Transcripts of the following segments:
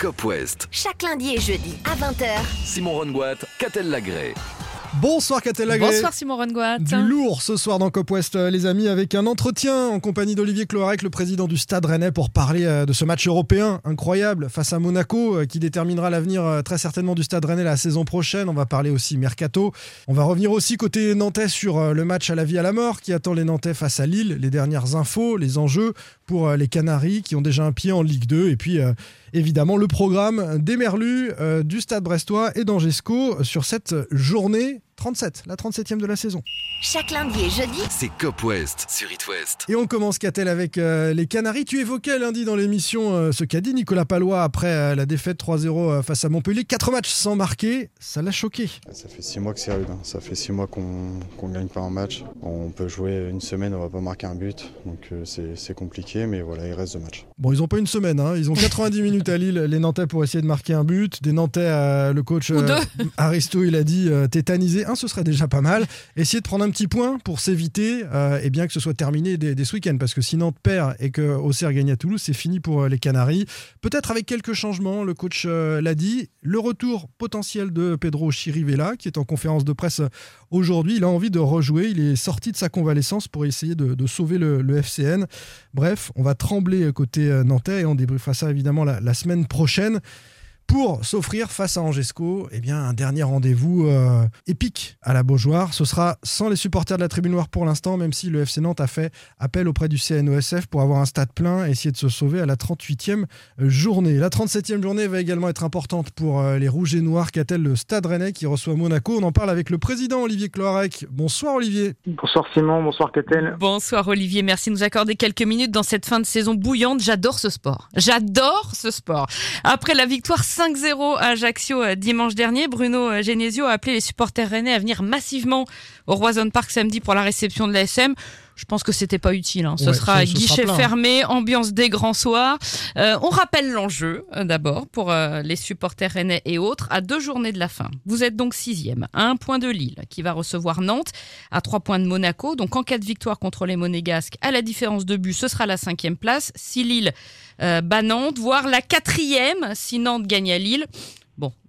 Cop West. Chaque lundi et jeudi à 20h. Simon Rongoat, Catel Lagré. Bonsoir Catel Lagré. Bonsoir Simon Rongoat. Du lourd ce soir dans Cop West, euh, les amis, avec un entretien en compagnie d'Olivier Cloarec, le président du Stade Rennais, pour parler euh, de ce match européen incroyable face à Monaco, euh, qui déterminera l'avenir très certainement du Stade Rennais la saison prochaine. On va parler aussi mercato. On va revenir aussi côté nantais sur le match à la vie à la mort qui attend les Nantais face à Lille, les dernières infos, les enjeux pour euh, les Canaries qui ont déjà un pied en Ligue 2, et puis euh, évidemment le programme des Merlus, euh, du Stade Brestois et d'Angesco sur cette journée 37, la 37e de la saison. Chaque lundi et jeudi. C'est Cop West sur It West. Et on commence, Catel, avec euh, les Canaries. Tu évoquais lundi dans l'émission euh, ce qu'a dit Nicolas Palois après euh, la défaite 3-0 euh, face à Montpellier. Quatre matchs sans marquer, ça l'a choqué. Ça fait six mois que c'est rude. hein. Ça fait six mois qu'on qu'on gagne pas un match. On peut jouer une semaine, on va pas marquer un but. Donc euh, c'est compliqué, mais voilà, il reste deux matchs. Bon, ils ont pas une semaine, hein. ils ont 90 minutes à Lille, les Nantais, pour essayer de marquer un but. Des Nantais, euh, le coach. Aristo, il a dit euh, tétanisé. Un, ce serait déjà pas mal. Essayer de prendre un petit point pour s'éviter, euh, et bien que ce soit terminé dès, ce week-end, parce que si Nantes perd et que Auxerre gagne à Toulouse, c'est fini pour euh, les Canaries. Peut-être avec quelques changements, le coach euh, l'a dit. Le retour potentiel de Pedro Chirivella, qui est en conférence de presse aujourd'hui. Il a envie de rejouer. Il est sorti de sa convalescence pour essayer de, sauver le, FCN. Bref, on va trembler côté nantais et on débriefera ça évidemment la semaine prochaine pour s'offrir face à Angesco eh bien, un dernier rendez-vous euh, épique à la Beaujoire. Ce sera sans les supporters de la Tribune Noire pour l'instant, même si le FC Nantes a fait appel auprès du CNOSF pour avoir un stade plein et essayer de se sauver à la 38e journée. La 37e journée va également être importante pour euh, les Rouges et Noirs, qu'a-t-elle le Stade Rennais qui reçoit Monaco. On en parle avec le président Olivier Cloarec. Bonsoir Olivier. Bonsoir Simon, bonsoir Catel. Bonsoir Olivier, merci de nous accorder quelques minutes dans cette fin de saison bouillante. J'adore ce sport. J'adore ce sport. Après la victoire 5-0 à Ajaccio euh, dimanche dernier, Bruno euh, Genesio a appelé les supporters rennais à venir massivement au Roison Park samedi pour la réception de l'ASM. Je pense que c'était pas utile. hein. Ce Ouais, sera ce- ce sera guichet plein. fermé, ambiance des grands soirs. Euh, on rappelle l'enjeu euh, d'abord pour euh, les supporters rennais et autres à deux journées de la fin. Vous êtes donc sixième, à un point de Lille qui va recevoir Nantes, à trois points de Monaco. Donc en cas de victoire contre les Monégasques, à la différence de but, ce sera la cinquième place. Si Lille euh, bat Nantes, voire la quatrième si Nantes gagne à Lille.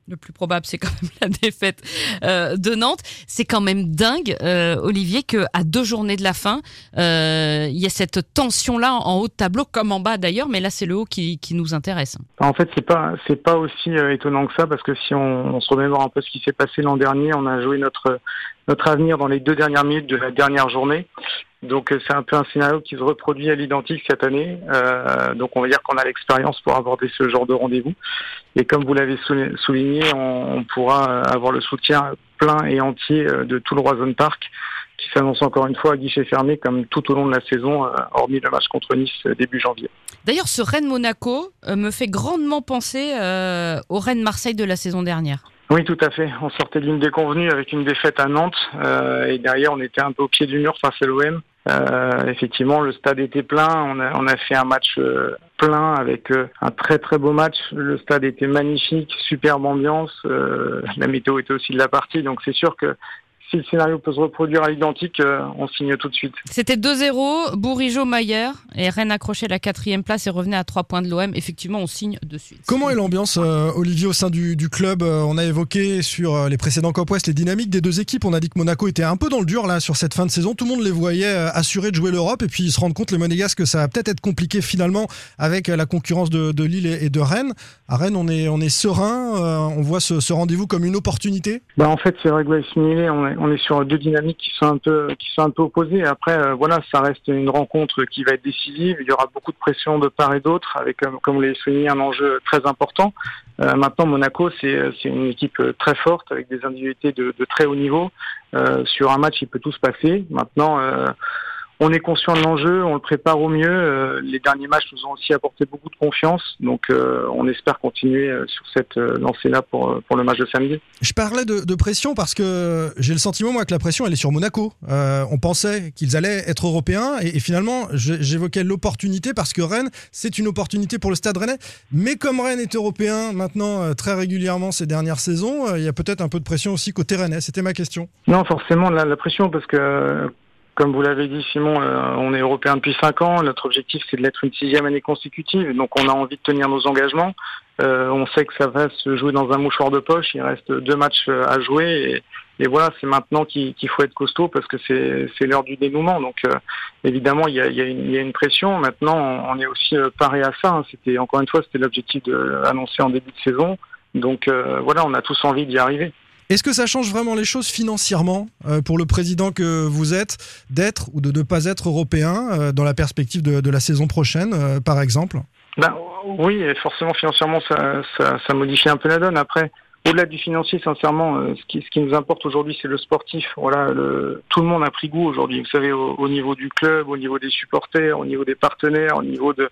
Le plus probable, c'est quand même la défaite euh, de Nantes. C'est quand même dingue, euh, Olivier, que à deux journées de la fin, euh, il y a cette tension-là en haut de tableau, comme en bas d'ailleurs, mais là c'est le haut qui, nous intéresse. En fait, c'est pas c'est pas aussi étonnant que ça parce que si on, on se remémore un peu ce qui s'est passé l'an dernier, on a joué notre notre avenir dans les deux dernières minutes de la dernière journée. Donc euh, c'est un peu un scénario qui se reproduit à l'identique cette année. Euh, donc on va dire qu'on a l'expérience pour aborder ce genre de rendez-vous. Et comme vous l'avez sou- souligné, on, on pourra euh, avoir le soutien plein et entier de tout le Roison Park qui s'annonce encore une fois à guichet fermé comme tout au long de la saison, hormis le match contre Nice début janvier. D'ailleurs, ce Rennes-Monaco me fait grandement penser euh, au Rennes-Marseille de la saison dernière. Oui, tout à fait. On sortait d'une déconvenue avec une défaite à Nantes euh, et derrière on était un peu au pied du mur face à l'OM. Euh, effectivement, le stade était plein. On a, fait un match euh, plein avec euh, un très très beau match. Le stade était magnifique, superbe ambiance. La météo était aussi de la partie, donc c'est sûr que si le scénario peut se reproduire à l'identique, euh, on signe tout de suite. C'était 2-0, Bourigeau, Mayer, et Rennes accrochait la quatrième place et revenait à trois points de l'OM. Effectivement, on signe de suite. Comment est l'ambiance, euh, Olivier, au sein du, du club Euh, On a évoqué sur les précédents Cop West les dynamiques des deux équipes. On a dit que Monaco était un peu dans le dur là sur cette fin de saison. Tout le monde les voyait assurés de jouer l'Europe et puis ils se rendent compte, les Monégasques, que ça va peut-être être compliqué finalement avec la concurrence de, de Lille et, de Rennes. À Rennes, on est, on est serein. euh, on voit ce, ce rendez-vous comme une opportunité? Bah en fait c'est vrai que ouais, on est, on est sur deux dynamiques qui sont un peu qui sont un peu opposées. Après euh, voilà, ça reste une rencontre qui va être décisive. Il y aura beaucoup de pression de part et d'autre, avec euh, comme vous l'avez souligné un enjeu très important. Euh, maintenant Monaco c'est c'est une équipe euh, très forte avec des individualités de, de très haut niveau. Euh, sur un match il peut tout se passer. Maintenant euh, on est conscient de l'enjeu, on le prépare au mieux. Euh, les derniers matchs nous ont aussi apporté beaucoup de confiance, donc euh, on espère continuer euh, sur cette lancée-là pour, pour le match de samedi. Je parlais de, de pression parce que j'ai le sentiment, moi, que la pression, elle est sur Monaco. Euh, on pensait qu'ils allaient être européens et, et finalement, j'évoquais l'opportunité parce que Rennes, c'est une opportunité pour le stade rennais. Mais comme Rennes est européen maintenant très régulièrement ces dernières saisons, il y a peut-être un peu de pression aussi côté rennais. C'était ma question. Non, forcément, la, la pression, parce que comme vous l'avez dit, Simon, euh, on est européen depuis cinq ans. Notre objectif, c'est de l'être une sixième année consécutive. Donc, on a envie de tenir nos engagements. Euh, on sait que ça va se jouer dans un mouchoir de poche. Il reste deux matchs euh, à jouer. Et, voilà, c'est maintenant qu'il faut être costaud parce que c'est l'heure du dénouement. Donc, évidemment, il y, a, une, pression. Maintenant, on est aussi paré à ça. Hein. C'était Encore une fois, c'était l'objectif annoncé en début de saison. Donc, voilà, on a tous envie d'y arriver. Est-ce que ça change vraiment les choses financièrement euh, pour le président que vous êtes d'être ou de ne pas être européen euh, dans la perspective de, la saison prochaine, euh, par exemple? Ben, Oui, forcément, financièrement, ça, modifie un peu la donne. Après, au-delà du financier, sincèrement, ce qui, ce qui nous importe aujourd'hui, c'est le sportif. Voilà, tout le monde a pris goût aujourd'hui. Vous savez, au, niveau du club, au niveau des supporters, au niveau des partenaires, au niveau de,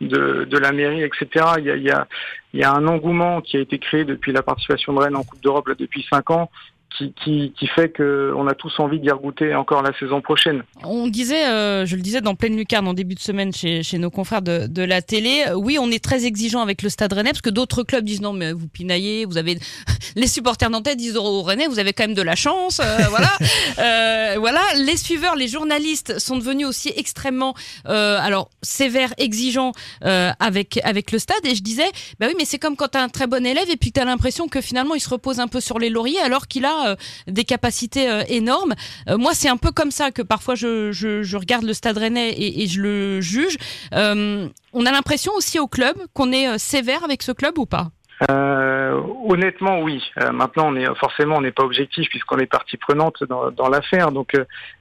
de, de la mairie, etc. Il y, a, il, y a, il y a un engouement qui a été créé depuis la participation de Rennes en Coupe d'Europe depuis cinq ans qui, qui, qui, fait qu'on a tous envie d'y regoûter encore la saison prochaine. On disait, euh, je le disais dans pleine lucarne en début de semaine chez, chez nos confrères de, de, la télé, euh, oui, on est très exigeant avec le Stade Rennais parce que d'autres clubs disent non, mais vous pinaillez, vous avez les supporters nantais disent au Rennais, vous avez quand même de la chance, euh, voilà, euh, voilà. Les suiveurs, les journalistes sont devenus aussi extrêmement, alors sévères, exigeants avec avec le stade. Et je disais, bah oui, mais c'est comme quand t'as un très bon élève et puis t'as l'impression que finalement il se repose un peu sur les lauriers alors qu'il a euh, des capacités euh, énormes. Euh, moi, c'est un peu comme ça que parfois je, regarde le Stade Rennais et je le juge. on a l'impression aussi au club qu'on est sévère avec ce club ou pas? Euh, honnêtement, oui. Euh, maintenant, on est forcément, on n'est pas objectif puisqu'on est partie prenante dans, dans l'affaire. Donc,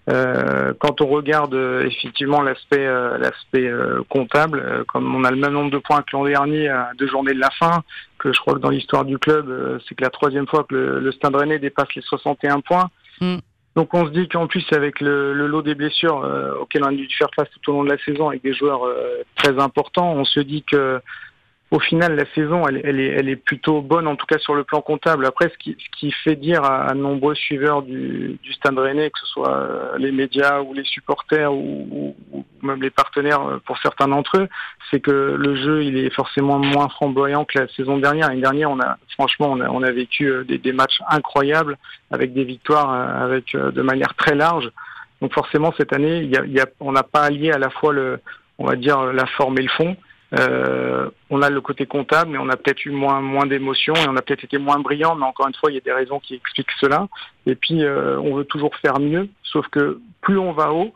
euh, quand on regarde effectivement l'aspect, l'aspect comptable, comme on a le même nombre de points que l'an dernier à deux journées de la fin, que je crois que dans l'histoire du club, c'est que la troisième fois que le, Stade Rennais dépasse les 61 points. Mm. Donc on se dit qu'en plus avec le, le, lot des blessures auxquelles on a dû faire face tout au long de la saison avec des joueurs très importants, on se dit que au final, la saison, elle, elle, est, elle, est, plutôt bonne, en tout cas sur le plan comptable. Après, ce qui, ce qui fait dire à, à nombreux suiveurs du, du Stade Rennais, que ce soit euh, les médias ou les supporters ou, ou même les partenaires euh, pour certains d'entre eux, c'est que le jeu, il est forcément moins flamboyant que la saison dernière. L'année dernière, on a, franchement, on a, on a vécu euh, des, des, matchs incroyables avec des victoires avec de manière très large. Donc forcément, cette année, y a, y a, on n'a pas allié à la fois le, on va dire, la forme et le fond. Euh, on a le côté comptable, mais on a peut-être eu moins moins d'émotions et on a peut-être été moins brillant. Mais encore une fois, il y a des raisons qui expliquent cela. Et puis, euh, on veut toujours faire mieux. Sauf que plus on va haut,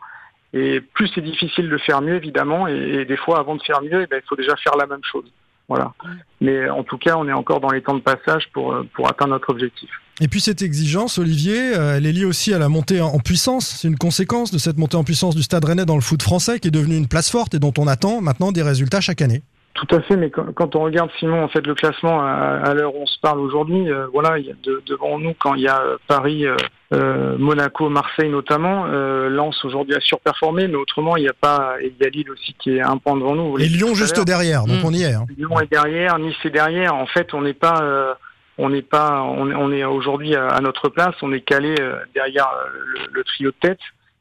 et plus c'est difficile de faire mieux, évidemment. Et, des fois, avant de faire mieux, eh ben, il faut déjà faire la même chose. Voilà. Mais en tout cas, on est encore dans les temps de passage pour, pour atteindre notre objectif. Et puis cette exigence, Olivier, euh, elle est liée aussi à la montée en puissance. C'est une conséquence de cette montée en puissance du Stade Rennais dans le foot français qui est devenu une place forte et dont on attend maintenant des résultats chaque année. Tout à fait, mais quand, on regarde Simon, en fait, le classement à, l'heure où on se parle aujourd'hui, euh, voilà, il y a devant nous quand il y a euh, Paris, Monaco, Marseille notamment, Lens aujourd'hui a surperformé, mais autrement il n'y a pas, il y a Lille aussi qui est un point devant nous. Et Lyon juste derrière, donc mmh. on y est. Hein. Lyon est derrière, Nice est derrière. En fait, on n'est pas on n'est pas, on, est aujourd'hui à, notre place, on est calé euh, derrière euh, le, trio de tête.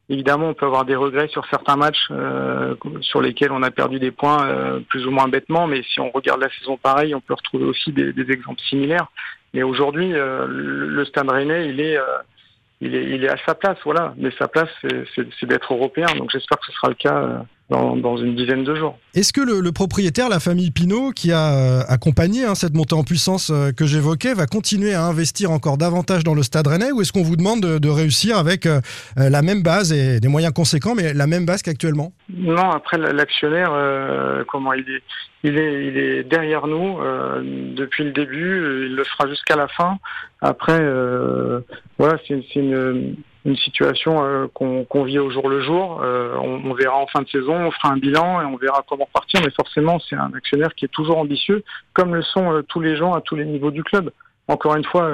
Évidemment, on peut avoir des regrets sur certains matchs euh, sur lesquels on a perdu des points plus ou moins bêtement, mais si on regarde la saison pareille, on peut retrouver aussi des, exemples similaires. Mais aujourd'hui, le, Stade Rennais, il est, il est, il est à sa place, voilà. Mais sa place, c'est d'être européen. Donc j'espère que ce sera le cas dans, une dizaine de jours. Est-ce que le, propriétaire, la famille Pinault, qui a euh, accompagné hein, cette montée en puissance euh, que j'évoquais, va continuer à investir encore davantage dans le Stade Rennais ou est-ce qu'on vous demande de, réussir avec euh, la même base et des moyens conséquents, mais la même base qu'actuellement Non, après l'actionnaire, comment il est, il est, il est derrière nous depuis le début, il le fera jusqu'à la fin. Après, voilà, c'est une une situation euh, qu'on vit au jour le jour. Euh, on, verra en fin de saison, on fera un bilan et on verra comment partir. Mais forcément, c'est un actionnaire qui est toujours ambitieux, comme le sont euh, tous les gens à tous les niveaux du club. Encore une fois,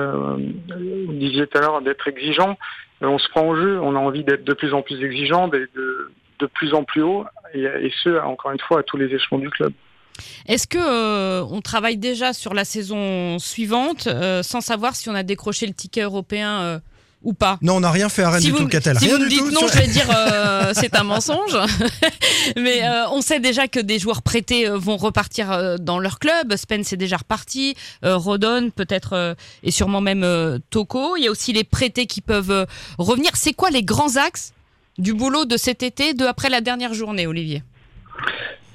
vous disiez tout à l'heure d'être exigeant. on se prend au jeu, on a envie d'être de plus en plus exigeant, de, de, plus en plus haut, et, et, ce, encore une fois, à tous les échelons du club. Est-ce que on travaille déjà sur la saison suivante sans savoir si on a décroché le ticket européen ou pas Non, on n'a rien fait à Rennes du tout, Catel. Si rien vous me dites non, je vais dire euh, c'est un mensonge. Mais euh, on sait déjà que des joueurs prêtés euh, vont repartir dans leur club. Spence est déjà reparti. Rodon peut-être et sûrement même Toko. Il y a aussi les prêtés qui peuvent revenir. C'est quoi les grands axes du boulot de cet été, de après la dernière journée, Olivier?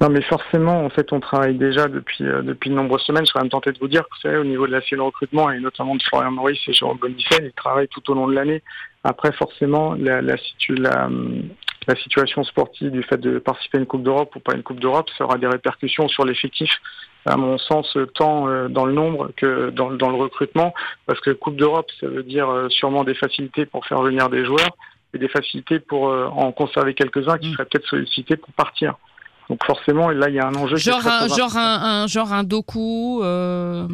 Non, mais forcément, en fait, on travaille déjà depuis euh, depuis de nombreuses semaines. Je serais même tenté de vous dire que, vous savez, au niveau de la cellule recrutement et notamment de Florian Maurice et Jérôme Bonissel, ils travaillent tout au long de l'année. Après, forcément, la, la, situ- la, la situation sportive du fait de participer à une Coupe d'Europe ou pas une Coupe d'Europe, ça aura des répercussions sur l'effectif, à mon sens, tant euh, dans le nombre que dans, dans le recrutement, parce que Coupe d'Europe, ça veut dire euh, sûrement des facilités pour faire venir des joueurs et des facilités pour euh, en conserver quelques-uns qui Mm. seraient peut-être sollicités pour partir. Donc forcément, là, il y a un enjeu. qui est Genre très, un, genre un, un- genre un Doku. euh,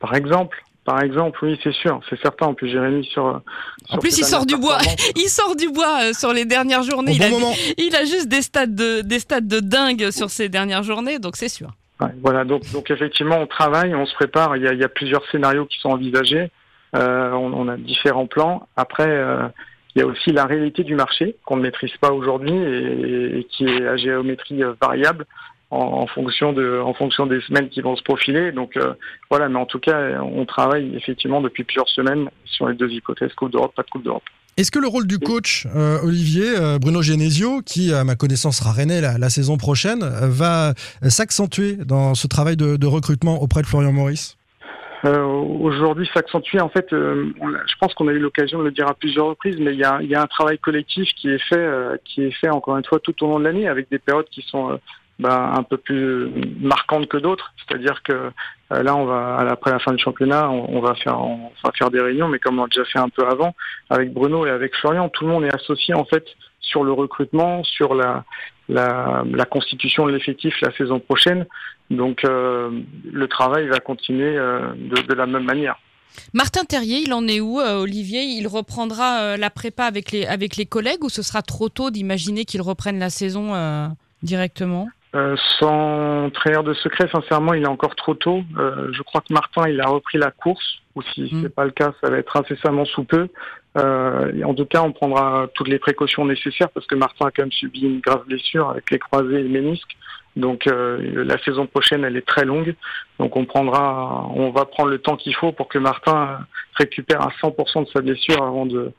Par exemple, par exemple, oui, c'est sûr, c'est certain. En plus, Jérémy sur. En sur plus, il sort du bois. Il sort du bois euh, sur les dernières journées. il, bon a, il a juste des stades de, des stades de dingue sur ces dernières journées, donc c'est sûr. Ouais, voilà, donc, donc effectivement, on travaille, on se prépare. Il y a, il y a plusieurs scénarios qui sont envisagés. Euh, on, on a différents plans. Après, euh, il y a aussi la réalité du marché qu'on ne maîtrise pas aujourd'hui et, qui est à géométrie euh, variable en, fonction de, en fonction des semaines qui vont se profiler. Donc euh, voilà, mais en tout cas, on travaille effectivement depuis plusieurs semaines sur les deux hypothèses Coupe d'Europe, pas de Coupe d'Europe. Est-ce que le rôle du coach, euh, Olivier, Bruno Genesio, qui à ma connaissance sera rennais la, saison prochaine, va s'accentuer dans ce travail de recrutement auprès de Florian Maurice? Euh, aujourd'hui s'accentuer. En fait, euh, on je pense qu'on a eu l'occasion de le dire à plusieurs reprises, mais il y a, il y a un travail collectif qui est fait, euh, qui est fait encore une fois tout au long de l'année, avec des périodes qui sont ben, un peu plus marquantes que d'autres. C'est-à-dire que euh, là, on va après la fin du championnat, on, on va faire, on va faire des réunions, mais comme on l'a déjà fait un peu avant, avec Bruno et avec Florian, tout le monde est associé en fait sur le recrutement, sur la, la, la constitution de l'effectif la saison prochaine. Donc euh, le travail va continuer euh, de, de la même manière. Martin Terrier, il en est où, euh, Olivier? Il reprendra euh, la prépa avec les, avec les collègues ou ce sera trop tôt d'imaginer qu'il reprenne la saison euh, directement? Euh, sans trahir de secret, sincèrement, il est encore trop tôt. Euh, je crois que Martin, il a repris la course, ou si Mm. c'est pas le cas, ça va être incessamment sous peu. Euh, et en tout cas, on prendra toutes les précautions nécessaires parce que Martin a quand même subi une grave blessure avec les croisés et le ménisque. Donc euh, la saison prochaine, elle est très longue. Donc on prendra, on va prendre le temps qu'il faut pour que Martin récupère à 100% de sa blessure avant de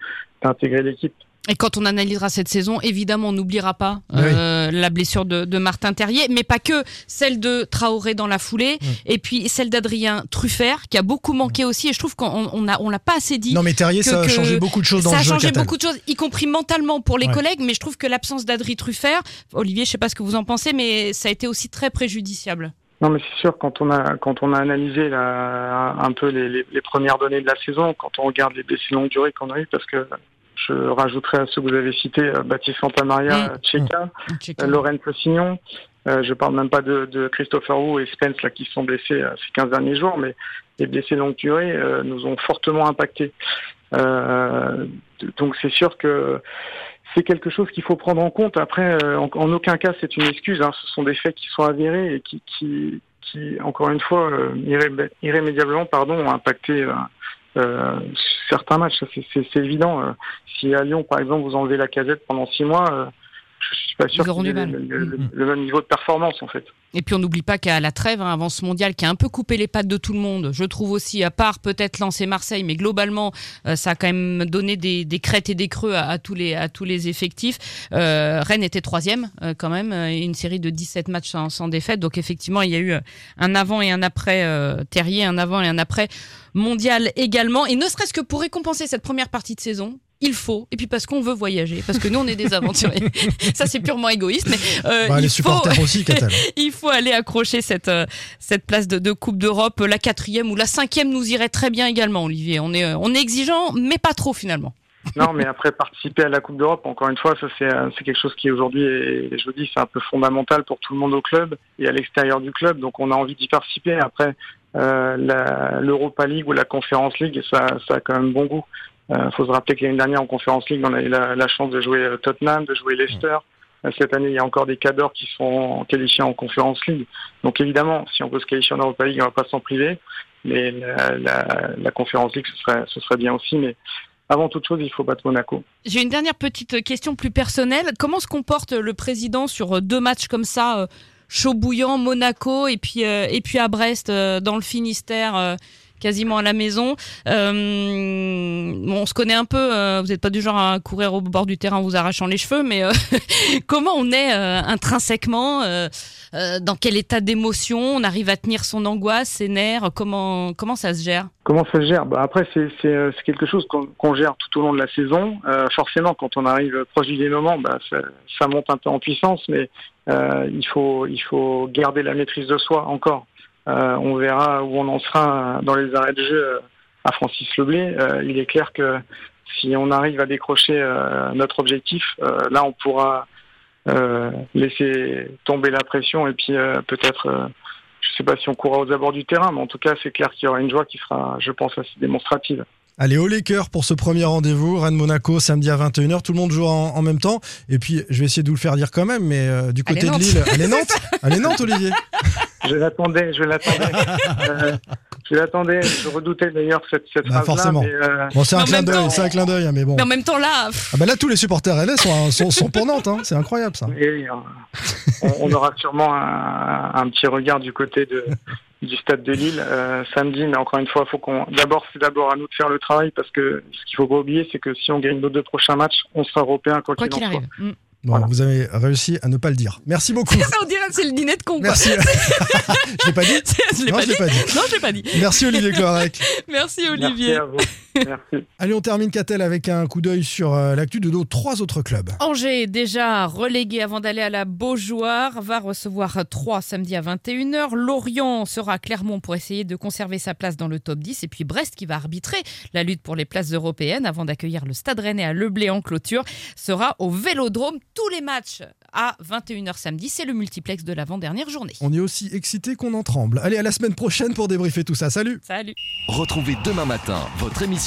d'intégrer l'équipe. Et quand on analysera cette saison, évidemment, on n'oubliera pas euh, la blessure de, de Martin Terrier, mais pas que, celle de Traoré dans la foulée, et puis celle d'Adrien Truffert, qui a beaucoup manqué aussi, et je trouve qu'on on a, on l'a pas assez dit. Non, mais Terrier, que- ça a que- changé beaucoup de choses dans ça le a jeu. changé Catel. beaucoup de choses, y compris mentalement pour les Ouais. collègues, mais je trouve que l'absence d'Adrien Truffert, Olivier, je sais pas ce que vous en pensez, mais ça a été aussi très préjudiciable. Non, mais c'est sûr, quand on a, quand on a analysé la, un peu les, les, les premières données de la saison, quand on regarde les blessés longue durée qu'on a eu, parce que je rajouterai à ceux que vous avez cités, euh, Baptiste Santamaria, Mm. Tcheka, Checker. euh, Lorraine Fossignon, euh, je parle même pas de, de Christopher Wu et Spence là, qui se sont blessés euh, ces 15 derniers jours, mais les blessés longue durée euh, nous ont fortement impactés. Donc c'est sûr que c'est quelque chose qu'il faut prendre en compte. Après, en, en aucun cas c'est une excuse. hein. Ce sont des faits qui sont avérés et qui, qui, qui encore une fois, irré- irrémédiablement, pardon, ont impacté euh, certains matchs. C'est évident. Euh, si à Lyon, par exemple, vous enlevez la casette pendant six mois, euh, je suis pas sûr Ils auront qu'ils aient le, le- le- le même niveau de performance en fait. Et puis on n'oublie pas qu'à la trêve, hein, avant ce mondial, qui a un peu coupé les pattes de tout le monde, je trouve aussi, à part peut-être lancer Marseille, mais globalement, euh, ça a quand même donné des, des crêtes et des creux à, à tous, les, à tous les effectifs. Euh, Rennes était troisième euh, quand même, euh, une série de 17 matchs sans, sans défaite. Donc effectivement, il y a eu un avant et un après euh, Terrier, un avant et un après mondial également. Et ne serait-ce que pour récompenser cette première partie de saison, il faut, et puis parce qu'on veut voyager, parce que nous on est des aventuriers. ça c'est purement égoïste, mais euh, Bah, il les faut- supporters aussi, il faut aller accrocher cette, euh, cette place de, de Coupe d'Europe. La quatrième ou la cinquième nous irait très bien également, Olivier. On est, euh, on est exigeant, mais pas trop finalement. Non, mais après participer à la Coupe d'Europe, encore une fois, ça c'est c'est quelque chose qui aujourd'hui, et je vous dis, c'est un peu fondamental pour tout le monde au club et à l'extérieur du club. Donc on a envie d'y participer. Après, euh, la- l'Europa League ou la Conference League, ça, ça a quand même bon goût. Il faut se rappeler que l'année dernière en Conference League, on a eu la, chance de jouer euh, Tottenham, de jouer Leicester. Euh, Cette année, il y a encore des cadors qui sont qualifiés en Conference League. Donc évidemment, si on peut se qualifier en Europa League, on va pas s'en priver. Mais la, la, Conference League, ce serait, ce serait bien aussi. Mais avant toute chose, il faut battre Monaco. J'ai une dernière petite question plus personnelle. Comment se comporte le président sur euh, deux matchs comme ça, euh, chaud bouillant, Monaco et puis, euh, et puis à Brest, euh, dans le Finistère euh, quasiment à la maison. Euh, on se connaît un peu. euh, vous n'êtes pas du genre à courir au bord du terrain en vous arrachant les cheveux, mais euh, comment on est intrinsèquement Dans quel état d'émotion On arrive à tenir son angoisse, ses nerfs Comment comment ça se gère? Comment ça se gère? Bah Après, c'est quelque chose qu'on gère tout au long de la saison. Forcément, quand on arrive proche du dénouement, bah, ça, monte un peu en puissance, mais il, faut, il faut garder la maîtrise de soi encore. Euh, on verra où on en sera dans les arrêts de jeu euh, à Francis Leblé. Euh, il est clair que si on arrive à décrocher notre objectif, là, on pourra laisser tomber la pression et puis peut-être... je sais pas si on courra aux abords du terrain, mais en tout cas, c'est clair qu'il y aura une joie qui sera, je pense, assez démonstrative. Allez, au Lakers pour ce premier rendez-vous. Rennes-Monaco, samedi à 21h. Tout le monde joue en, en même temps. Et puis, je vais essayer de vous le faire dire quand même, mais euh, du côté Allez, de. Lille. Allez, Nantes Allez, Nantes, Olivier Je l'attendais, je l'attendais. Euh, je l'attendais, je redoutais d'ailleurs cette, cette Bah, phrase-là. forcément. Mais, euh, Bon, c'est un clin même d'œil, temps- c'est un clin d'œil, hein, mais bon. Mais en même temps, là, Ah bah là, tous les supporters rennais sont, sont, sont pour Nantes. Hein. C'est incroyable, ça. et, euh, on, on aura sûrement un, un petit regard du côté de, du stade de Lille euh, samedi, mais encore une fois, faut qu'on. D'abord, c'est d'abord à nous de faire le travail parce que ce qu'il faut pas oublier, c'est que si on gagne nos deux prochains matchs, on sera européen quoi qu'il qu'il en soit. arrive. Mm. Bon, Voilà. vous avez réussi à ne pas le dire. Merci beaucoup. On dirait que c'est le dîner de con. quoi. Merci. je l'ai pas dit je l'ai Non, pas, je l'ai dit. pas dit. Non, je l'ai pas dit. Merci Olivier Clorec. Merci Merci Olivier. à vous. Merci. Allez, on termine Catel avec un coup d'œil sur euh, l'actu de nos trois autres clubs. Angers, déjà relégué avant d'aller à la Beaujoire, va recevoir 3 samedi à 21h. Lorient sera à Clermont pour essayer de conserver sa place dans le top 10. Et puis Brest qui va arbitrer la lutte pour les places européennes avant d'accueillir le Stade Rennais à Le Blé en clôture sera au Vélodrome. Tous les matchs à 21h samedi. C'est le multiplex de l'avant-dernière journée. On est aussi excité qu'on en tremble. Allez, à la semaine prochaine pour débriefer tout ça. Salut Salut Retrouvez demain matin votre émission